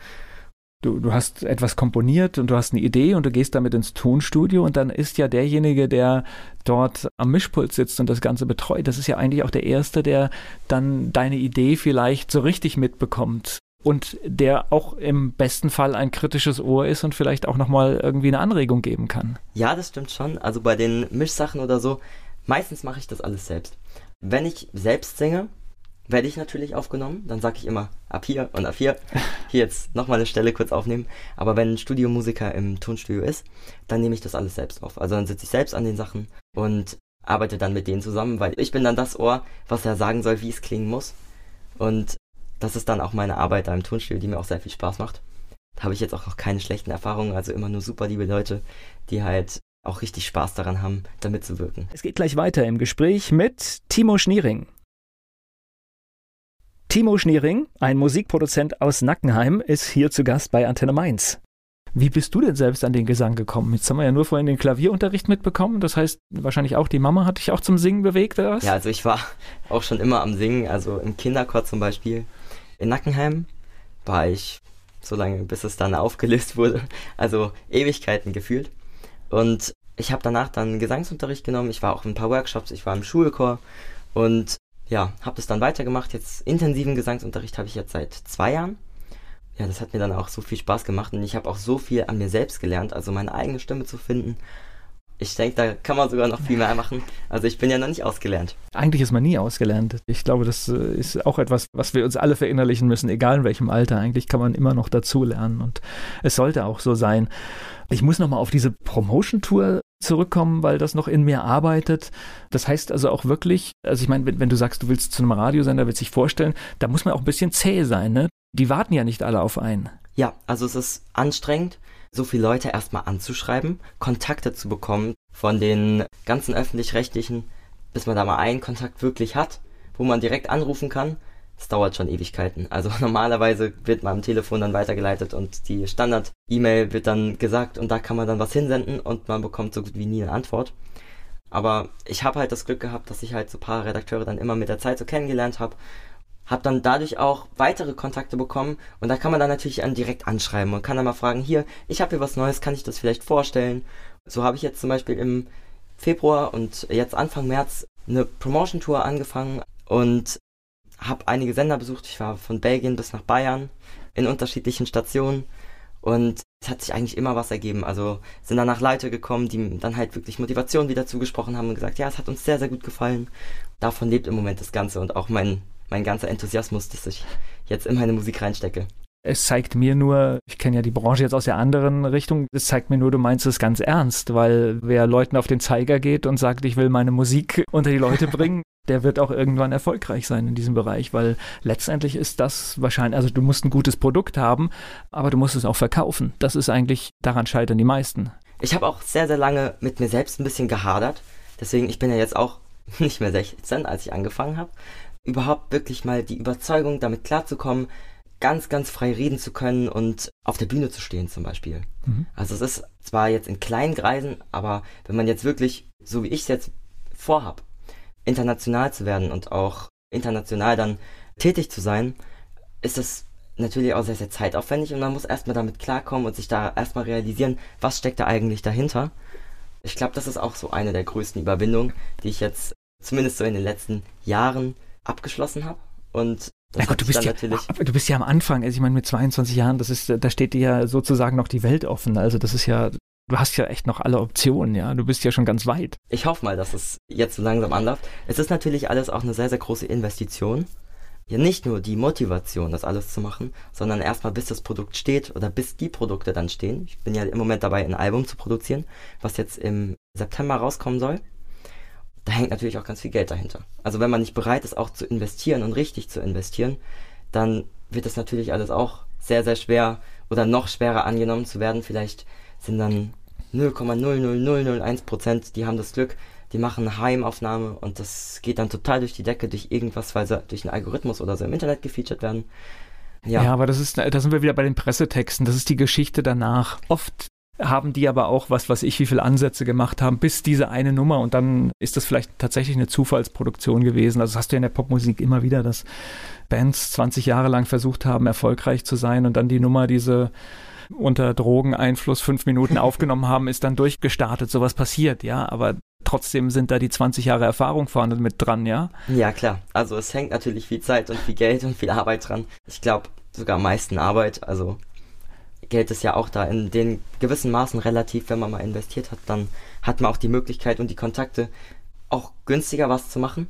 du, du hast etwas komponiert und du hast eine Idee und du gehst damit ins Tonstudio und dann ist ja derjenige, der dort am Mischpult sitzt und das Ganze betreut, das ist ja eigentlich auch der Erste, der dann deine Idee vielleicht so richtig mitbekommt und der auch im besten Fall ein kritisches Ohr ist und vielleicht auch nochmal irgendwie eine Anregung geben kann. Ja, das stimmt schon. Also bei den Mischsachen oder so, meistens mache ich das alles selbst. Wenn ich selbst singe, werde ich natürlich aufgenommen. Dann sage ich immer ab hier und ab hier. Hier jetzt nochmal eine Stelle kurz aufnehmen. Aber wenn ein Studiomusiker im Tonstudio ist, dann nehme ich das alles selbst auf. Also dann sitze ich selbst an den Sachen und arbeite dann mit denen zusammen, weil ich bin dann das Ohr, was er sagen soll, wie es klingen muss. Und das ist dann auch meine Arbeit da im Tonstudio, die mir auch sehr viel Spaß macht. Da habe ich jetzt auch noch keine schlechten Erfahrungen, also immer nur super liebe Leute, die halt auch richtig Spaß daran haben, damit zu wirken. Es geht gleich weiter im Gespräch mit Timo Schniering. Timo Schniering, ein Musikproduzent aus Nackenheim, ist hier zu Gast bei Antenne Mainz. Wie bist du denn selbst an den Gesang gekommen? Jetzt haben wir ja nur vorhin den Klavierunterricht mitbekommen. Das heißt, wahrscheinlich auch die Mama hat dich auch zum Singen bewegt, oder was? Ja, also ich war auch schon immer am Singen. Also im Kinderchor zum Beispiel. In Nackenheim war ich so lange, bis es dann aufgelöst wurde. Also Ewigkeiten gefühlt. Und ich habe danach dann Gesangsunterricht genommen. Ich war auch in ein paar Workshops. Ich war im Schulchor. Und ja, habe das dann weitergemacht. Jetzt intensiven Gesangsunterricht habe ich jetzt seit zwei Jahren. Ja, das hat mir dann auch so viel Spaß gemacht und ich habe auch so viel an mir selbst gelernt, also meine eigene Stimme zu finden. Ich denke, da kann man sogar noch viel mehr machen. Also ich bin ja noch nicht ausgelernt. Eigentlich ist man nie ausgelernt. Ich glaube, das äh, ist auch etwas, was wir uns alle verinnerlichen müssen, egal in welchem Alter. Eigentlich kann man immer noch dazu lernen und es sollte auch so sein. Ich muss nochmal auf diese Promotion-Tour zurückkommen, weil das noch in mir arbeitet. Das heißt also auch wirklich, also ich meine, wenn, wenn du sagst, du willst zu einem Radiosender, willst dich vorstellen, da muss man auch ein bisschen zäh sein, ne? Die warten ja nicht alle auf einen. Ja, also es ist anstrengend, so viele Leute erstmal anzuschreiben, Kontakte zu bekommen von den ganzen öffentlich-rechtlichen, bis man da mal einen Kontakt wirklich hat, wo man direkt anrufen kann es dauert schon Ewigkeiten. Also normalerweise wird man am Telefon dann weitergeleitet und die Standard-E-Mail wird dann gesagt und da kann man dann was hinsenden und man bekommt so gut wie nie eine Antwort. Aber ich habe halt das Glück gehabt, dass ich halt so ein paar Redakteure dann immer mit der Zeit so kennengelernt habe. Habe dann dadurch auch weitere Kontakte bekommen und da kann man dann natürlich dann direkt anschreiben und kann dann mal fragen, hier, ich habe hier was Neues, kann ich das vielleicht vorstellen? So habe ich jetzt zum Beispiel im Februar und jetzt Anfang März eine Promotion-Tour angefangen und habe einige Sender besucht. Ich war von Belgien bis nach Bayern in unterschiedlichen Stationen und es hat sich eigentlich immer was ergeben. Also sind danach Leute gekommen, die dann halt wirklich Motivation wieder zugesprochen haben und gesagt, ja, es hat uns sehr, sehr gut gefallen. Davon lebt im Moment das Ganze und auch mein, mein ganzer Enthusiasmus, dass ich jetzt in meine Musik reinstecke. Es zeigt mir nur, ich kenne ja die Branche jetzt aus der anderen Richtung, es zeigt mir nur, du meinst es ganz ernst, weil wer Leuten auf den Zeiger geht und sagt, ich will meine Musik unter die Leute bringen, der wird auch irgendwann erfolgreich sein in diesem Bereich, weil letztendlich ist das wahrscheinlich, also du musst ein gutes Produkt haben, aber du musst es auch verkaufen. Das ist eigentlich, daran scheitern die meisten. Ich habe auch sehr, sehr lange mit mir selbst ein bisschen gehadert. Deswegen, ich bin ja jetzt auch nicht mehr 16, als ich angefangen habe, überhaupt wirklich mal die Überzeugung, damit klarzukommen, ganz, ganz frei reden zu können und auf der Bühne zu stehen zum Beispiel. Mhm. Also es ist zwar jetzt in kleinen Kreisen, aber wenn man jetzt wirklich, so wie ich es jetzt vorhab, international zu werden und auch international dann tätig zu sein, ist es natürlich auch sehr, sehr zeitaufwendig und man muss erstmal damit klarkommen und sich da erstmal realisieren, was steckt da eigentlich dahinter. Ich glaube, das ist auch so eine der größten Überwindungen, die ich jetzt zumindest so in den letzten Jahren abgeschlossen habe. Und das Na gut, du bist, ja, du bist ja am Anfang, also ich meine mit 22 Jahren, das ist, da steht dir ja sozusagen noch die Welt offen. Also das ist ja, du hast ja echt noch alle Optionen, ja. Du bist ja schon ganz weit. Ich hoffe mal, dass es jetzt so langsam anläuft. Es ist natürlich alles auch eine sehr, sehr große Investition. Ja, nicht nur die Motivation, das alles zu machen, sondern erstmal bis das Produkt steht oder bis die Produkte dann stehen. Ich bin ja im Moment dabei, ein Album zu produzieren, was jetzt im September rauskommen soll da hängt natürlich auch ganz viel Geld dahinter. Also wenn man nicht bereit ist, auch zu investieren und richtig zu investieren, dann wird das natürlich alles auch sehr, sehr schwer oder noch schwerer angenommen zu werden. Vielleicht sind dann 0,00001 Prozent, die haben das Glück, die machen eine Heimaufnahme und das geht dann total durch die Decke durch irgendwas, weil sie durch einen Algorithmus oder so im Internet gefeatured werden. Ja. ja, aber das ist, da sind wir wieder bei den Pressetexten. Das ist die Geschichte danach. Oft haben die aber auch was, was ich, wie viele Ansätze gemacht haben, bis diese eine Nummer und dann ist das vielleicht tatsächlich eine Zufallsproduktion gewesen. Also das hast du ja in der Popmusik immer wieder, dass Bands 20 Jahre lang versucht haben, erfolgreich zu sein und dann die Nummer, diese unter Drogeneinfluss fünf Minuten aufgenommen haben, ist dann durchgestartet. Sowas passiert, ja, aber trotzdem sind da die 20 Jahre Erfahrung vorne mit dran, ja? Ja, klar. Also es hängt natürlich viel Zeit und viel Geld und viel Arbeit dran. Ich glaube, sogar am meisten Arbeit. Also Geld ist ja auch da in den gewissen Maßen relativ, wenn man mal investiert hat, dann hat man auch die Möglichkeit und die Kontakte, auch günstiger was zu machen.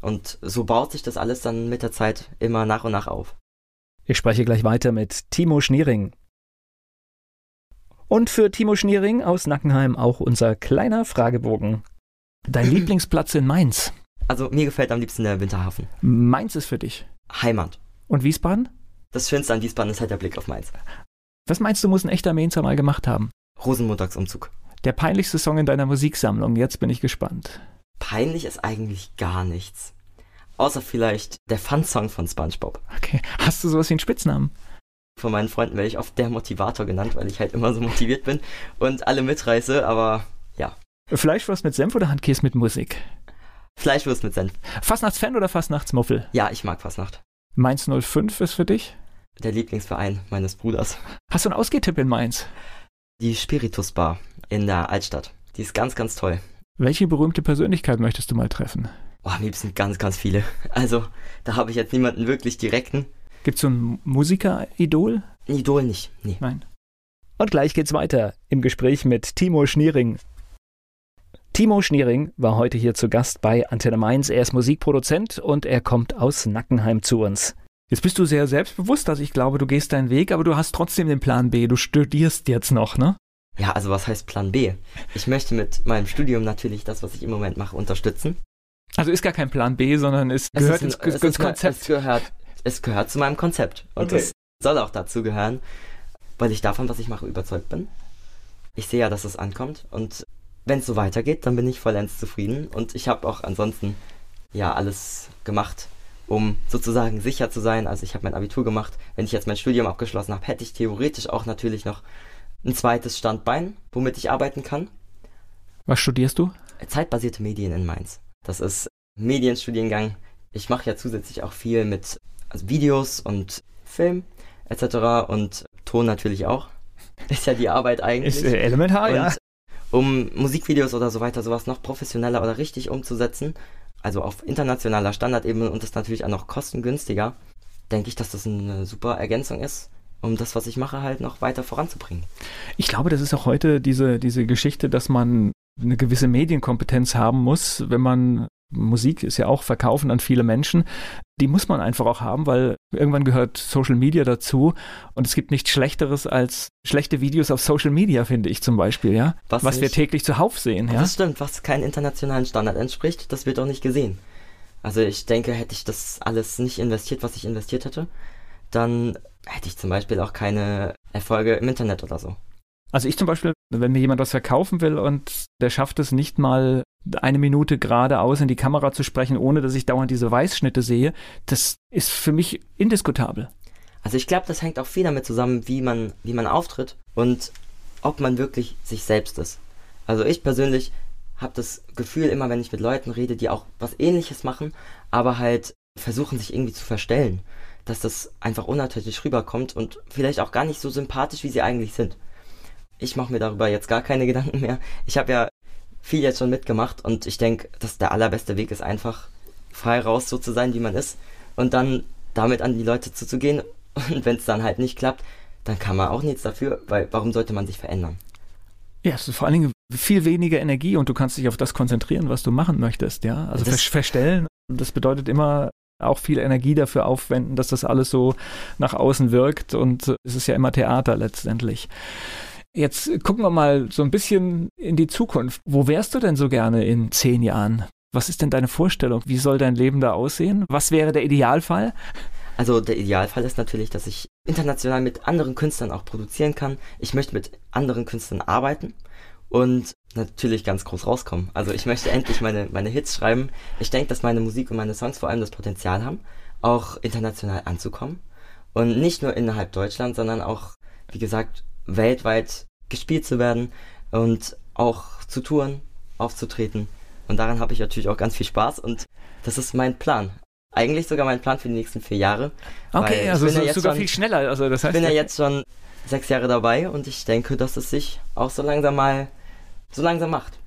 Und so baut sich das alles dann mit der Zeit immer nach und nach auf. Ich spreche gleich weiter mit Timo Schniering. Und für Timo Schniering aus Nackenheim auch unser kleiner Fragebogen. Dein Lieblingsplatz in Mainz? Also mir gefällt am liebsten der Winterhafen. Mainz ist für dich? Heimat. Und Wiesbaden? Das Schönste an Wiesbaden ist halt der Blick auf Mainz. Was meinst du, muss ein echter Mainzer mal gemacht haben? Rosenmontagsumzug. Der peinlichste Song in deiner Musiksammlung, jetzt bin ich gespannt. Peinlich ist eigentlich gar nichts. Außer vielleicht der Fun-Song von SpongeBob. Okay. Hast du sowas wie einen Spitznamen? Von meinen Freunden werde ich oft der Motivator genannt, weil ich halt immer so motiviert bin und alle mitreiße, aber ja. Fleischwurst mit Senf oder Handkäse mit Musik? Fleischwurst mit Senf. Fastnachtsfan oder Fastnachtsmuffel? Ja, ich mag Fastnacht. Mainz 05 ist für dich? Der Lieblingsverein meines Bruders. Hast du einen Ausgehtipp in Mainz? Die Spiritus Bar in der Altstadt. Die ist ganz, ganz toll. Welche berühmte Persönlichkeit möchtest du mal treffen? Oh, am liebsten ganz, ganz viele. Also, da habe ich jetzt niemanden wirklich direkten. Gibt es so ein Musiker-Idol? Ein Idol nicht, nee. Nein. Und gleich geht's weiter im Gespräch mit Timo Schniering. Timo Schniering war heute hier zu Gast bei Antenne Mainz. Er ist Musikproduzent und er kommt aus Nackenheim zu uns. Jetzt bist du sehr selbstbewusst, also ich glaube, du gehst deinen Weg, aber du hast trotzdem den Plan B. Du studierst jetzt noch, ne? Ja, also was heißt Plan B? Ich möchte mit meinem Studium natürlich das, was ich im Moment mache, unterstützen. Also ist gar kein Plan B, sondern es, es gehört ein, ins, es ins Konzept. Es gehört, es gehört zu meinem Konzept. Und okay. es soll auch dazu gehören, weil ich davon, was ich mache, überzeugt bin. Ich sehe ja, dass es ankommt. Und wenn es so weitergeht, dann bin ich vollends zufrieden. Und ich habe auch ansonsten ja alles gemacht, um sozusagen sicher zu sein. Also ich habe mein Abitur gemacht. Wenn ich jetzt mein Studium abgeschlossen habe, hätte ich theoretisch auch natürlich noch ein zweites Standbein, womit ich arbeiten kann. Was studierst du? Zeitbasierte Medien in Mainz. Das ist Medienstudiengang. Ich mache ja zusätzlich auch viel mit also Videos und Film etc. und Ton natürlich auch. Ist ja die Arbeit eigentlich. Ist elementar, und ja. Um Musikvideos oder so weiter, sowas noch professioneller oder richtig umzusetzen, also auf internationaler Standardebene und das natürlich auch noch kostengünstiger, denke ich, dass das eine super Ergänzung ist, um das, was ich mache, halt noch weiter voranzubringen. Ich glaube, das ist auch heute diese, diese Geschichte, dass man eine gewisse Medienkompetenz haben muss, wenn man Musik ist ja auch verkaufen an viele Menschen. Die muss man einfach auch haben, weil irgendwann gehört Social Media dazu und es gibt nichts Schlechteres als schlechte Videos auf Social Media, finde ich zum Beispiel, ja. Was, was wir täglich zuhauf sehen, ja. Das stimmt, was keinem internationalen Standard entspricht, das wird auch nicht gesehen. Also ich denke, hätte ich das alles nicht investiert, was ich investiert hätte, dann hätte ich zum Beispiel auch keine Erfolge im Internet oder so. Also ich zum Beispiel, wenn mir jemand was verkaufen will und der schafft es nicht mal eine Minute geradeaus in die Kamera zu sprechen, ohne dass ich dauernd diese Weißschnitte sehe, das ist für mich indiskutabel. Also ich glaube, das hängt auch viel damit zusammen, wie man, wie man auftritt und ob man wirklich sich selbst ist. Also ich persönlich habe das Gefühl, immer wenn ich mit Leuten rede, die auch was ähnliches machen, aber halt versuchen sich irgendwie zu verstellen, dass das einfach unnatürlich rüberkommt und vielleicht auch gar nicht so sympathisch, wie sie eigentlich sind. Ich mache mir darüber jetzt gar keine Gedanken mehr. Ich habe ja viel jetzt schon mitgemacht und ich denke, dass der allerbeste Weg ist einfach frei raus so zu sein, wie man ist und dann damit an die Leute zuzugehen und wenn es dann halt nicht klappt, dann kann man auch nichts dafür, weil warum sollte man sich verändern? Ja, es ist vor allen Dingen viel weniger Energie und du kannst dich auf das konzentrieren, was du machen möchtest, ja. Also das verstellen, das bedeutet immer auch viel Energie dafür aufwenden, dass das alles so nach außen wirkt und es ist ja immer Theater letztendlich. Jetzt gucken wir mal so ein bisschen in die Zukunft. Wo wärst du denn so gerne in zehn Jahren? Was ist denn deine Vorstellung? Wie soll dein Leben da aussehen? Was wäre der Idealfall? Also der Idealfall ist natürlich, dass ich international mit anderen Künstlern auch produzieren kann. Ich möchte mit anderen Künstlern arbeiten und natürlich ganz groß rauskommen. Also ich möchte endlich meine, meine Hits schreiben. Ich denke, dass meine Musik und meine Songs vor allem das Potenzial haben, auch international anzukommen. Und nicht nur innerhalb Deutschland, sondern auch, wie gesagt, weltweit gespielt zu werden und auch zu touren, aufzutreten. Und daran habe ich natürlich auch ganz viel Spaß und das ist mein Plan eigentlich sogar mein Plan für die nächsten vier Jahre. Okay, also ja sogar viel schneller. Also das heißt, ich bin ja jetzt schon sechs Jahre dabei und ich denke, dass es sich auch so langsam mal so langsam macht.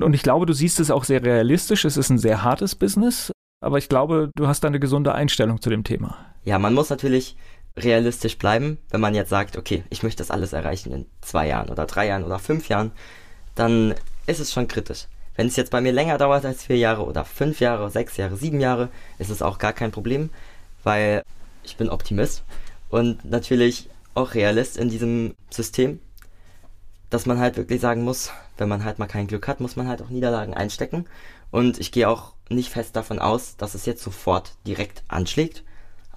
Und ich glaube, du siehst es auch sehr realistisch. Es ist ein sehr hartes Business, aber ich glaube, du hast da eine gesunde Einstellung zu dem Thema. Ja, man muss natürlich realistisch bleiben, wenn man jetzt sagt, okay, ich möchte das alles erreichen in zwei Jahren oder drei Jahren oder fünf Jahren, dann ist es schon kritisch. Wenn es jetzt bei mir länger dauert als vier Jahre oder fünf Jahre, sechs Jahre, sieben Jahre, ist es auch gar kein Problem, weil ich bin Optimist und natürlich auch Realist in diesem System, dass man halt wirklich sagen muss, wenn man halt mal kein Glück hat, muss man halt auch Niederlagen einstecken. Und ich gehe auch nicht fest davon aus, dass es jetzt sofort direkt anschlägt,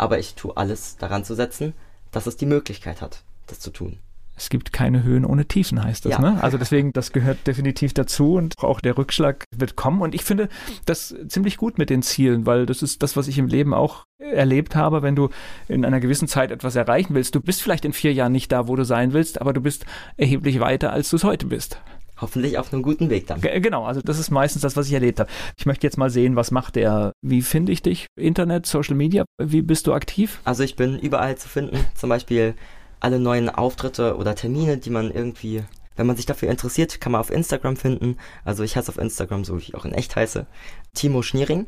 aber ich tue alles daran zu setzen, dass es die Möglichkeit hat, das zu tun es gibt keine Höhen ohne Tiefen, heißt das. Ja. Ne? Also deswegen, das gehört definitiv dazu und auch der Rückschlag wird kommen. Und ich finde das ziemlich gut mit den Zielen, weil das ist das, was ich im Leben auch erlebt habe, wenn du in einer gewissen Zeit etwas erreichen willst. Du bist vielleicht in vier Jahren nicht da, wo du sein willst, aber du bist erheblich weiter, als du es heute bist hoffentlich auf einem guten Weg dann. Genau, also das ist meistens das, was ich erlebt habe. Ich möchte jetzt mal sehen, was macht der, wie finde ich dich? Internet, Social Media, wie bist du aktiv? Also ich bin überall zu finden, zum Beispiel alle neuen Auftritte oder Termine, die man irgendwie, wenn man sich dafür interessiert, kann man auf Instagram finden. Also ich heiße auf Instagram, so wie ich auch in echt heiße, Timo Schniering.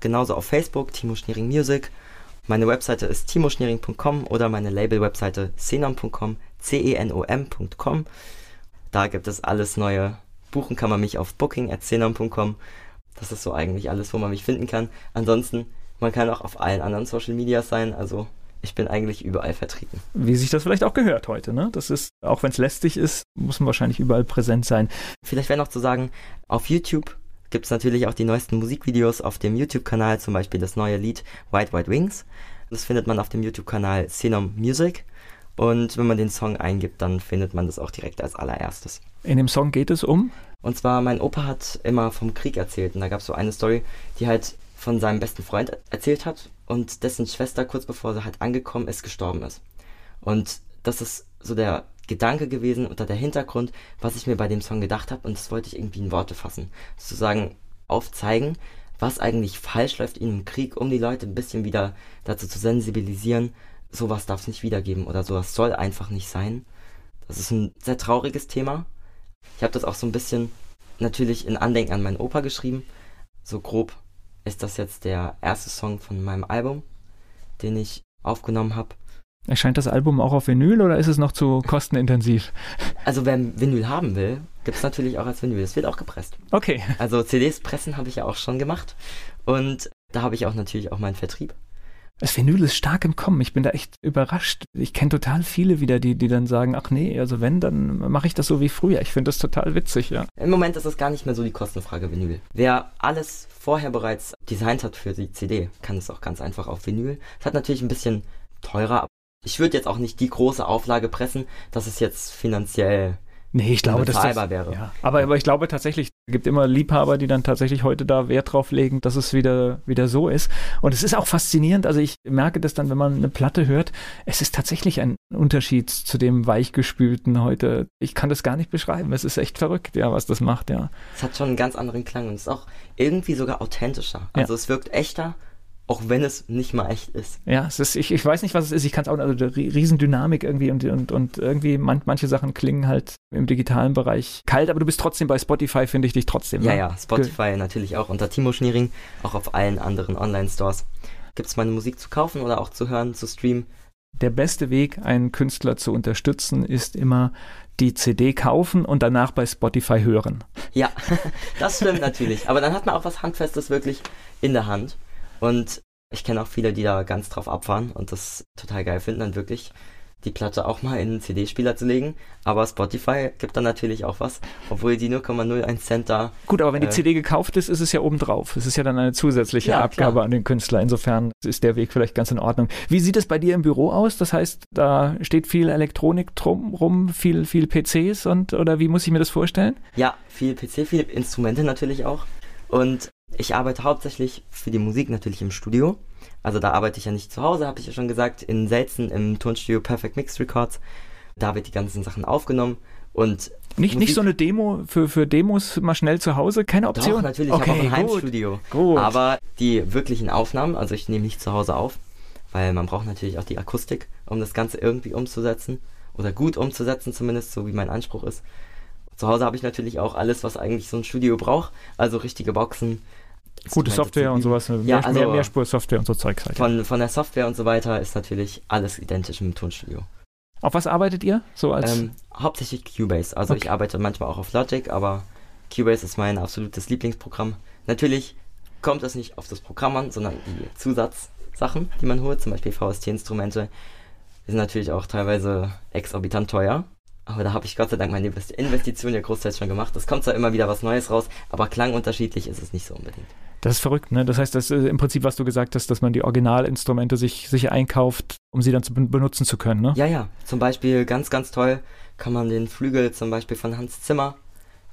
Genauso auf Facebook, Timo Schniering Music. Meine Webseite ist timoschniering.com oder meine Label-Webseite cenom.com, c-e-n-o-m.com. Da gibt es alles neue. Buchen kann man mich auf booking.cenom.com. Das ist so eigentlich alles, wo man mich finden kann. Ansonsten, man kann auch auf allen anderen Social Media sein, also ich bin eigentlich überall vertreten. Wie sich das vielleicht auch gehört heute, ne? Das ist, auch wenn es lästig ist, muss man wahrscheinlich überall präsent sein. Vielleicht wäre noch zu sagen, auf YouTube gibt es natürlich auch die neuesten Musikvideos auf dem YouTube-Kanal, zum Beispiel das neue Lied White White Wings. Das findet man auf dem YouTube-Kanal Xenom Music. Und wenn man den Song eingibt, dann findet man das auch direkt als allererstes. In dem Song geht es um? Und zwar, mein Opa hat immer vom Krieg erzählt. Und da gab es so eine Story, die halt von seinem besten Freund erzählt hat und dessen Schwester kurz bevor sie halt angekommen ist, gestorben ist. Und das ist so der Gedanke gewesen oder der Hintergrund, was ich mir bei dem Song gedacht habe und das wollte ich irgendwie in Worte fassen. Sozusagen aufzeigen, was eigentlich falsch läuft in einem Krieg, um die Leute ein bisschen wieder dazu zu sensibilisieren, sowas darf es nicht wiedergeben oder sowas soll einfach nicht sein. Das ist ein sehr trauriges Thema. Ich habe das auch so ein bisschen natürlich in Andenken an meinen Opa geschrieben, so grob ist das jetzt der erste Song von meinem Album, den ich aufgenommen habe. Erscheint das Album auch auf Vinyl oder ist es noch zu kostenintensiv? Also wer Vinyl haben will, gibt es natürlich auch als Vinyl. Es wird auch gepresst. Okay. Also CDs pressen habe ich ja auch schon gemacht. Und da habe ich auch natürlich auch meinen Vertrieb. Das Vinyl ist stark im Kommen. Ich bin da echt überrascht. Ich kenne total viele wieder, die, die dann sagen, ach nee, also wenn, dann mache ich das so wie früher. Ich finde das total witzig, ja. Im Moment ist es gar nicht mehr so die Kostenfrage Vinyl. Wer alles vorher bereits designt hat für die CD, kann es auch ganz einfach auf Vinyl. Es hat natürlich ein bisschen teurer. Ich würde jetzt auch nicht die große Auflage pressen, dass es jetzt finanziell Nee, ich glaube, dass das wäre. Ja. Aber, aber ich glaube tatsächlich, es gibt immer Liebhaber, die dann tatsächlich heute da Wert drauf legen, dass es wieder, wieder so ist. Und es ist auch faszinierend. Also ich merke das dann, wenn man eine Platte hört, es ist tatsächlich ein Unterschied zu dem weichgespülten heute. Ich kann das gar nicht beschreiben. Es ist echt verrückt, ja, was das macht, ja. Es hat schon einen ganz anderen Klang und es ist auch irgendwie sogar authentischer. Also ja. es wirkt echter auch wenn es nicht mal echt ist. Ja, es ist, ich, ich weiß nicht, was es ist. Ich kann es auch, also Riesendynamik irgendwie und, und, und irgendwie man, manche Sachen klingen halt im digitalen Bereich kalt, aber du bist trotzdem bei Spotify, finde ich dich trotzdem. Ja, ne? ja, Spotify Ge natürlich auch unter Timo Schniering, auch auf allen anderen Online-Stores. Gibt es meine Musik zu kaufen oder auch zu hören, zu streamen? Der beste Weg, einen Künstler zu unterstützen, ist immer die CD kaufen und danach bei Spotify hören. Ja, das stimmt natürlich. Aber dann hat man auch was Handfestes wirklich in der Hand. Und ich kenne auch viele, die da ganz drauf abfahren und das total geil finden, dann wirklich die Platte auch mal in einen CD-Spieler zu legen. Aber Spotify gibt dann natürlich auch was, obwohl die 0,01 Cent da. Gut, aber wenn die äh, CD gekauft ist, ist es ja obendrauf. Es ist ja dann eine zusätzliche ja, Abgabe klar. an den Künstler. Insofern ist der Weg vielleicht ganz in Ordnung. Wie sieht es bei dir im Büro aus? Das heißt, da steht viel Elektronik drum rum, viel, viel PCs und oder wie muss ich mir das vorstellen? Ja, viel PC, viele Instrumente natürlich auch. Und ich arbeite hauptsächlich für die Musik natürlich im Studio. Also da arbeite ich ja nicht zu Hause, habe ich ja schon gesagt, in Selzen im Tonstudio Perfect Mixed Records. Da wird die ganzen Sachen aufgenommen und nicht, nicht so eine Demo für, für Demos mal schnell zu Hause, keine Option? Doch, natürlich, okay, ich habe auch ein Heimstudio. Gut. Aber die wirklichen Aufnahmen, also ich nehme nicht zu Hause auf, weil man braucht natürlich auch die Akustik, um das Ganze irgendwie umzusetzen oder gut umzusetzen zumindest, so wie mein Anspruch ist. Zu Hause habe ich natürlich auch alles, was eigentlich so ein Studio braucht, also richtige Boxen, Gute Software und sowas, ja, mehr, also mehr, Mehrspur-Software und so Zeugs halt. Von, von der Software und so weiter ist natürlich alles identisch im Tonstudio. Auf was arbeitet ihr? So als ähm, hauptsächlich Cubase. Also okay. ich arbeite manchmal auch auf Logic, aber Cubase ist mein absolutes Lieblingsprogramm. Natürlich kommt es nicht auf das Programm an, sondern die Zusatzsachen, die man holt, zum Beispiel VST-Instrumente, sind natürlich auch teilweise exorbitant teuer. Aber da habe ich Gott sei Dank meine Investition ja großteils schon gemacht. Es kommt zwar immer wieder was Neues raus, aber klangunterschiedlich ist es nicht so unbedingt. Das ist verrückt, ne? Das heißt, das ist im Prinzip, was du gesagt hast, dass man die Originalinstrumente sich, sich einkauft, um sie dann zu benutzen zu können, ne? Ja, ja. Zum Beispiel ganz, ganz toll kann man den Flügel zum Beispiel von Hans Zimmer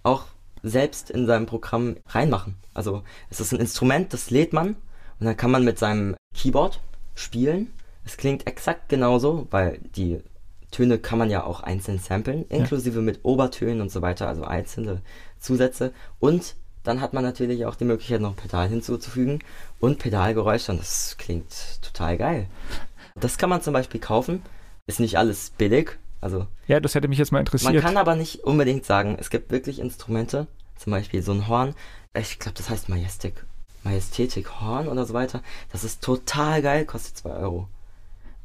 auch selbst in seinem Programm reinmachen. Also es ist ein Instrument, das lädt man und dann kann man mit seinem Keyboard spielen. Es klingt exakt genauso, weil die Töne kann man ja auch einzeln samplen, inklusive ja. mit Obertönen und so weiter, also einzelne Zusätze. Und dann hat man natürlich auch die Möglichkeit, noch Pedal hinzuzufügen und Pedalgeräusche und das klingt total geil. Das kann man zum Beispiel kaufen. Ist nicht alles billig. Also ja, das hätte mich jetzt mal interessiert. Man kann aber nicht unbedingt sagen, es gibt wirklich Instrumente, zum Beispiel so ein Horn. Ich glaube, das heißt Majestic. Majestätik Horn oder so weiter. Das ist total geil, kostet 2 Euro.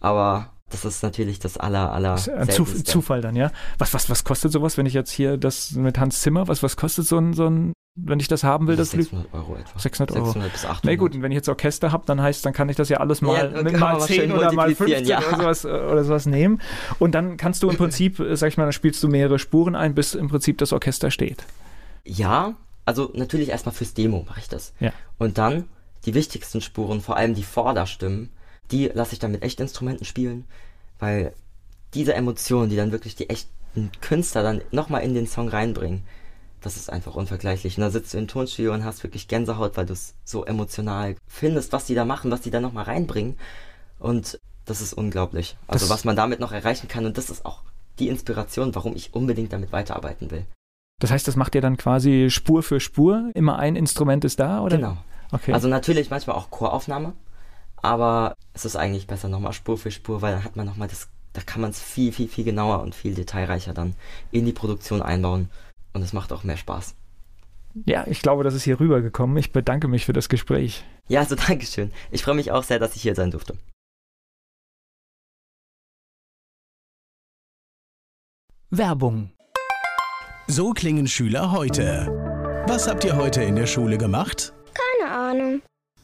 Aber das ist natürlich das aller, aller. Ein Zuf Zufall dann, ja. Was, was, was kostet sowas, wenn ich jetzt hier das mit Hans Zimmer, was, was kostet so ein, so ein wenn ich das haben will, das 600 Euro etwa. 600 Euro. 600 bis 800. Na gut, und wenn ich jetzt Orchester habe, dann heißt, dann kann ich das ja alles mal, ja, mit mal 10 oder mal 15 ja. oder, sowas, oder sowas nehmen. Und dann kannst du im Prinzip, sag ich mal, dann spielst du mehrere Spuren ein, bis im Prinzip das Orchester steht. Ja, also natürlich erstmal fürs Demo mache ich das. Ja. Und dann die wichtigsten Spuren, vor allem die Vorderstimmen, die lasse ich dann mit Echtinstrumenten spielen, weil diese Emotionen, die dann wirklich die echten Künstler dann nochmal in den Song reinbringen, das ist einfach unvergleichlich. Und da sitzt du im Tonstudio und hast wirklich Gänsehaut, weil du es so emotional findest, was die da machen, was die da nochmal reinbringen. Und das ist unglaublich. Also das was man damit noch erreichen kann. Und das ist auch die Inspiration, warum ich unbedingt damit weiterarbeiten will. Das heißt, das macht ihr dann quasi Spur für Spur? Immer ein Instrument ist da, oder? Genau. Okay. Also natürlich manchmal auch Choraufnahme, aber es ist eigentlich besser nochmal Spur für Spur, weil dann hat man nochmal das, da kann man es viel, viel, viel genauer und viel detailreicher dann in die Produktion einbauen und es macht auch mehr Spaß. Ja, ich glaube, das ist hier rübergekommen. Ich bedanke mich für das Gespräch. Ja, also Dankeschön. Ich freue mich auch sehr, dass ich hier sein durfte. Werbung. So klingen Schüler heute. Was habt ihr heute in der Schule gemacht? Keine Ahnung.